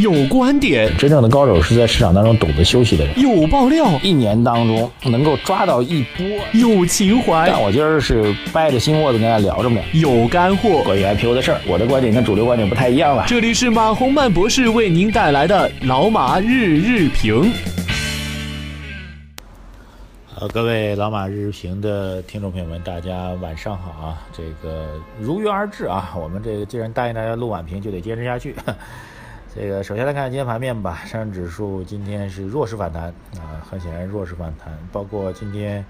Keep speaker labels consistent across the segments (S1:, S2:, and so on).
S1: 有观点，
S2: 真正的高手是在市场当中懂得休息的人。
S1: 有爆料，
S2: 一年当中能够抓到一波。
S1: 有情怀，
S2: 但我今儿是掰着心窝子跟大家聊着呢。
S1: 有干货，
S2: 关于 IPO 的事儿，我的观点跟主流观点不太一样了。
S1: 这里是马洪曼博士为您带来的老马日日评。
S2: 呃，各位老马日日评的听众朋友们，大家晚上好啊！这个如约而至啊，我们这个既然答应大家录晚评，就得坚持下去。这个首先来看今天盘面吧，上证指数今天是弱势反弹啊，很显然弱势反弹。包括今天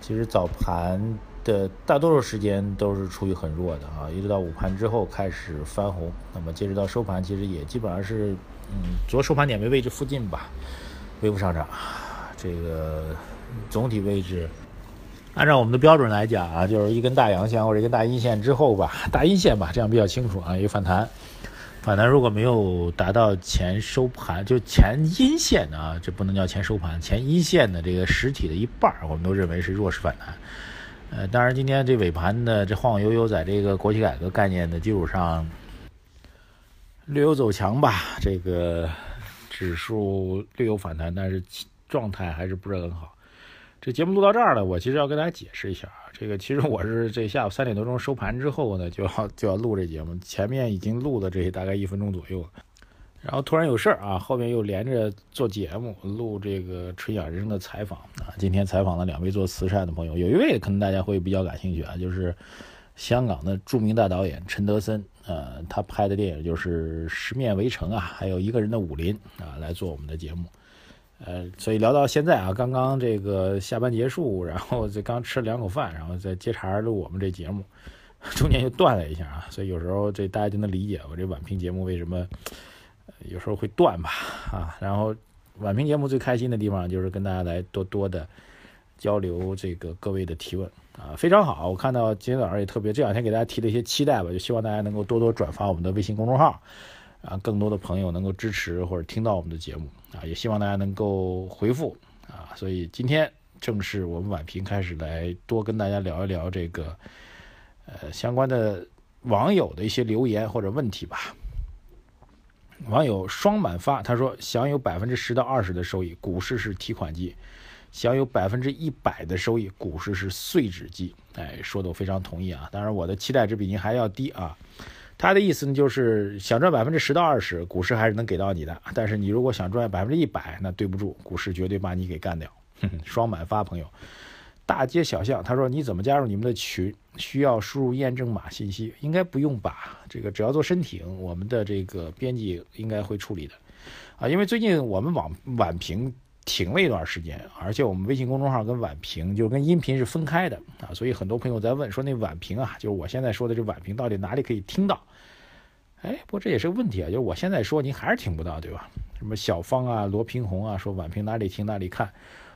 S2: 其实早盘的大多数时间都是处于很弱的啊，一直到午盘之后开始翻红，那么截止到收盘，其实也基本上是嗯，昨收盘点位位置附近吧，微幅上涨，这个。总体位置，按照我们的标准来讲啊，就是一根大阳线或者一根大阴线之后吧，大阴线吧，这样比较清楚啊。一个反弹，反弹如果没有达到前收盘，就前阴线啊，这不能叫前收盘，前阴线的这个实体的一半，我们都认为是弱势反弹。呃，当然今天这尾盘的这晃晃悠悠，在这个国企改革概念的基础上，略有走强吧，这个指数略有反弹，但是状态还是不是很好。这节目录到这儿了，我其实要跟大家解释一下，这个其实我是这下午三点多钟收盘之后呢，就要就要录这节目，前面已经录了这大概一分钟左右，然后突然有事儿啊，后面又连着做节目录这个春晓人生的采访啊，今天采访了两位做慈善的朋友，有一位可能大家会比较感兴趣啊，就是香港的著名大导演陈德森，呃，他拍的电影就是《十面围城》啊，还有一个人的武林啊，来做我们的节目。呃，所以聊到现在啊，刚刚这个下班结束，然后这刚吃了两口饭，然后再接茬录我们这节目，中间又断了一下啊，所以有时候这大家就能理解我这晚评节目为什么有时候会断吧啊。然后晚评节目最开心的地方就是跟大家来多多的交流这个各位的提问啊，非常好。我看到今天早上也特别这两天给大家提了一些期待吧，就希望大家能够多多转发我们的微信公众号。啊，更多的朋友能够支持或者听到我们的节目啊，也希望大家能够回复啊。所以今天正是我们晚评开始来多跟大家聊一聊这个呃相关的网友的一些留言或者问题吧。网友双满发他说，享有百分之十到二十的收益，股市是提款机；享有百分之一百的收益，股市是碎纸机。哎，说的我非常同意啊。当然，我的期待值比您还要低啊。他的意思呢，就是想赚百分之十到二十，股市还是能给到你的。但是你如果想赚百分之一百，那对不住，股市绝对把你给干掉。双满发朋友，大街小巷，他说你怎么加入你们的群？需要输入验证码信息？应该不用吧？这个只要做申请，我们的这个编辑应该会处理的。啊，因为最近我们网晚评。停了一段时间，而且我们微信公众号跟晚评就跟音频是分开的啊，所以很多朋友在问说那晚评啊，就是我现在说的这晚评到底哪里可以听到？哎，不过这也是个问题啊，就是我现在说您还是听不到，对吧？什么小芳啊、罗平红啊说晚评哪里听哪里看，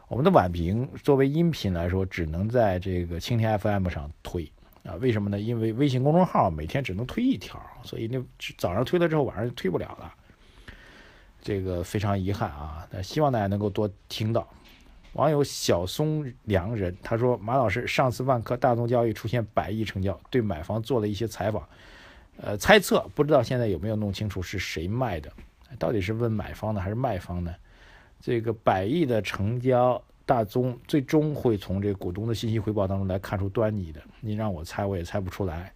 S2: 我们的晚评作为音频来说，只能在这个蜻蜓 FM 上推啊，为什么呢？因为微信公众号每天只能推一条，所以那早上推了之后晚上就推不了了。这个非常遗憾啊，那希望大家能够多听到。网友小松良人他说：“马老师，上次万科大宗交易出现百亿成交，对买方做了一些采访，呃，猜测不知道现在有没有弄清楚是谁卖的，到底是问买方呢还是卖方呢？这个百亿的成交，大宗最终会从这股东的信息回报当中来看出端倪的。你让我猜，我也猜不出来。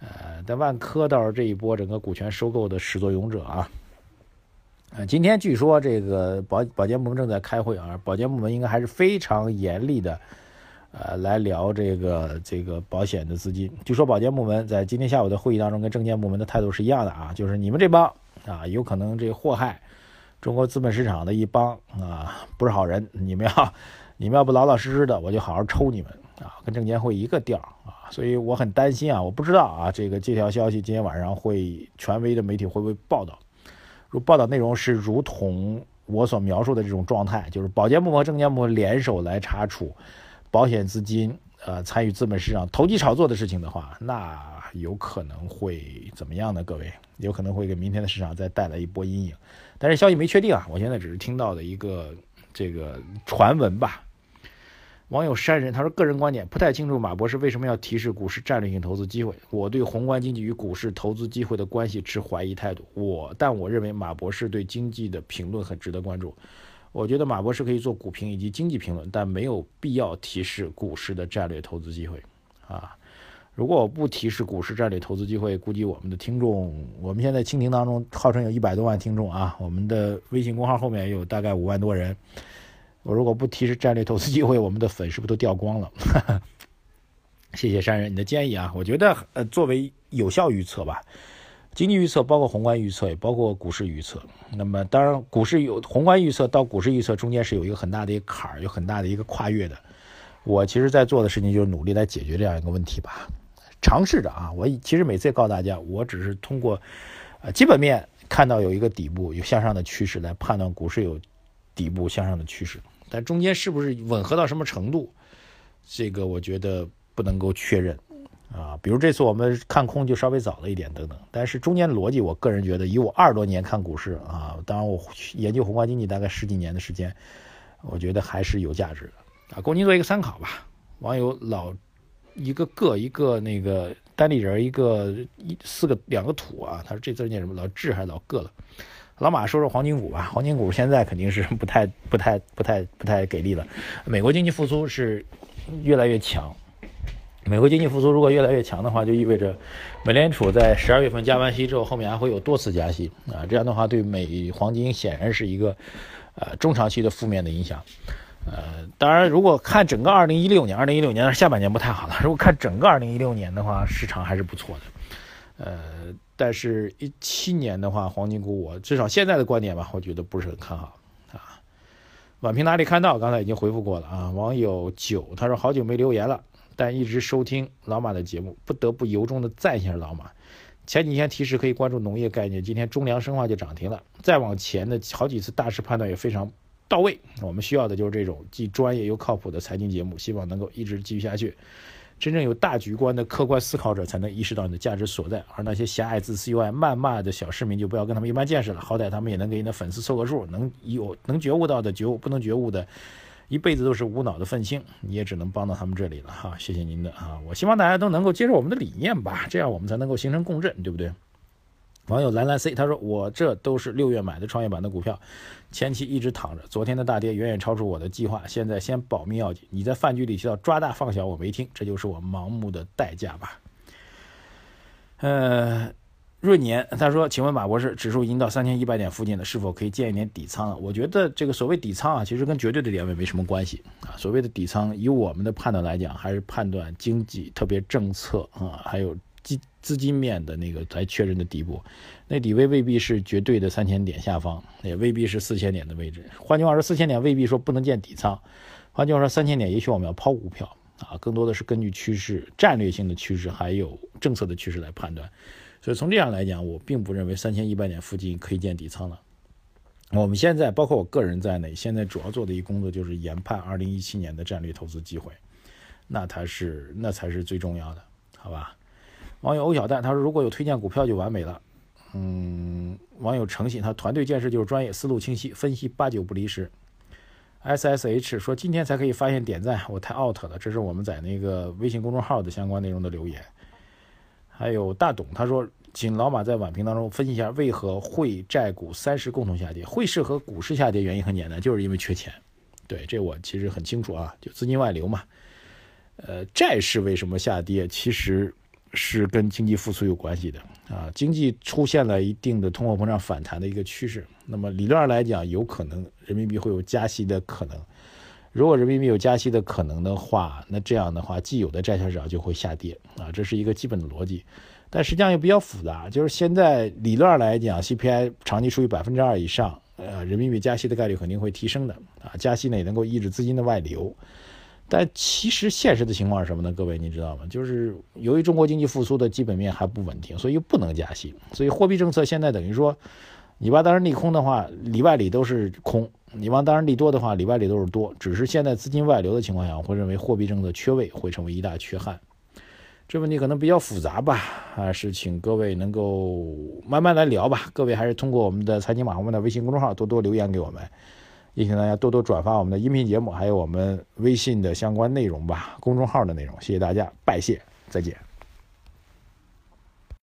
S2: 呃，但万科倒是这一波整个股权收购的始作俑者啊。”呃，今天据说这个保保监部门正在开会啊，保监部门应该还是非常严厉的，呃，来聊这个这个保险的资金。据说保监部门在今天下午的会议当中跟证监部门的态度是一样的啊，就是你们这帮啊，有可能这祸害中国资本市场的一帮啊，不是好人，你们要 你们要不老老实实的，我就好好抽你们啊，跟证监会一个调啊，所以我很担心啊，我不知道啊，这个这条消息今天晚上会权威的媒体会不会报道。如报道内容是如同我所描述的这种状态，就是保监部和证监部联手来查处保险资金呃参与资本市场投机炒作的事情的话，那有可能会怎么样呢？各位，有可能会给明天的市场再带来一波阴影。但是消息没确定啊，我现在只是听到的一个这个传闻吧。网友山人他说：“个人观点不太清楚，马博士为什么要提示股市战略性投资机会？我对宏观经济与股市投资机会的关系持怀疑态度。我但我认为马博士对经济的评论很值得关注。我觉得马博士可以做股评以及经济评论，但没有必要提示股市的战略投资机会。啊，如果我不提示股市战略投资机会，估计我们的听众，我们现在蜻蜓当中号称有一百多万听众啊，我们的微信公号后面有大概五万多人。”我如果不提示战略投资机会，我们的粉是不是都掉光了？谢谢山人你的建议啊，我觉得呃作为有效预测吧，经济预测包括宏观预测，也包括股市预测。那么当然，股市有宏观预测到股市预测中间是有一个很大的一个坎儿，有很大的一个跨越的。我其实在做的事情就是努力来解决这样一个问题吧，尝试着啊。我其实每次也告诉大家，我只是通过呃基本面看到有一个底部有向上的趋势来判断股市有底部向上的趋势。但中间是不是吻合到什么程度，这个我觉得不能够确认啊。比如这次我们看空就稍微早了一点等等。但是中间逻辑，我个人觉得以我二十多年看股市啊，当然我研究宏观经济大概十几年的时间，我觉得还是有价值的啊，供您做一个参考吧。网友老一个个一个那个单立人一个一四个两个土啊，他说这字念什么？老智还是老个了？老马说说黄金股吧，黄金股现在肯定是不太、不太、不太、不太给力了。美国经济复苏是越来越强，美国经济复苏如果越来越强的话，就意味着美联储在十二月份加完息之后，后面还会有多次加息啊。这样的话，对美黄金显然是一个呃中长期的负面的影响。呃，当然，如果看整个二零一六年，二零一六年下半年不太好了。如果看整个二零一六年的话，市场还是不错的。呃。但是，一七年的话，黄金股我至少现在的观点吧，我觉得不是很看好啊。宛平哪里看到？刚才已经回复过了啊。网友九他说好久没留言了，但一直收听老马的节目，不得不由衷的赞一下老马。前几天提示可以关注农业概念，今天中粮生化就涨停了。再往前的好几次大势判断也非常到位。我们需要的就是这种既专业又靠谱的财经节目，希望能够一直继续下去。真正有大局观的客观思考者才能意识到你的价值所在，而那些狭隘、自私又爱谩骂的小市民就不要跟他们一般见识了。好歹他们也能给你的粉丝凑个数，能有能觉悟到的觉悟，不能觉悟的，一辈子都是无脑的愤青，你也只能帮到他们这里了哈。谢谢您的啊，我希望大家都能够接受我们的理念吧，这样我们才能够形成共振，对不对？网友蓝蓝 C 他说：“我这都是六月买的创业板的股票，前期一直躺着。昨天的大跌远远超出我的计划，现在先保命要紧。你在饭局里提到抓大放小，我没听，这就是我盲目的代价吧？”呃，闰年他说：“请问马博士，指数已经到三千一百点附近了，是否可以建一点底仓了？”我觉得这个所谓底仓啊，其实跟绝对的点位没什么关系啊。所谓的底仓，以我们的判断来讲，还是判断经济特别政策啊，还有。基资金面的那个来确认的底部，那底位未必是绝对的三千点下方，也未必是四千点的位置。换句话说，四千点未必说不能建底仓。换句话说，三千点也许我们要抛股票啊，更多的是根据趋势、战略性的趋势还有政策的趋势来判断。所以从这样来讲，我并不认为三千一百点附近可以建底仓了。我们现在包括我个人在内，现在主要做的一工作就是研判二零一七年的战略投资机会，那才是那才是最重要的，好吧？网友欧小蛋他说：“如果有推荐股票就完美了。”嗯，网友诚信他团队建设就是专业，思路清晰，分析八九不离十。SSH 说：“今天才可以发现点赞，我太 out 了。”这是我们在那个微信公众号的相关内容的留言。还有大董他说：“请老马在晚评当中分析一下，为何汇债股三十共同下跌？汇市和股市下跌原因很简单，就是因为缺钱。对，这我其实很清楚啊，就资金外流嘛。呃，债市为什么下跌？其实。是跟经济复苏有关系的啊，经济出现了一定的通货膨胀反弹的一个趋势。那么理论上来讲，有可能人民币会有加息的可能。如果人民币有加息的可能的话，那这样的话，既有的债券市场就会下跌啊，这是一个基本的逻辑。但实际上又比较复杂，就是现在理论上来讲，CPI 长期处于百分之二以上，呃，人民币加息的概率肯定会提升的啊，加息呢也能够抑制资金的外流。但其实现实的情况是什么呢？各位，你知道吗？就是由于中国经济复苏的基本面还不稳定，所以不能加息。所以货币政策现在等于说，你把当然利空的话，里外里都是空；你往当然利多的话，里外里都是多。只是现在资金外流的情况下，我会认为货币政策缺位会成为一大缺憾。这问题可能比较复杂吧？还是请各位能够慢慢来聊吧。各位还是通过我们的财经马红们的微信公众号多多留言给我们。也请大家多多转发我们的音频节目，还有我们微信的相关内容吧，公众号的内容。谢谢大家，拜谢，再见。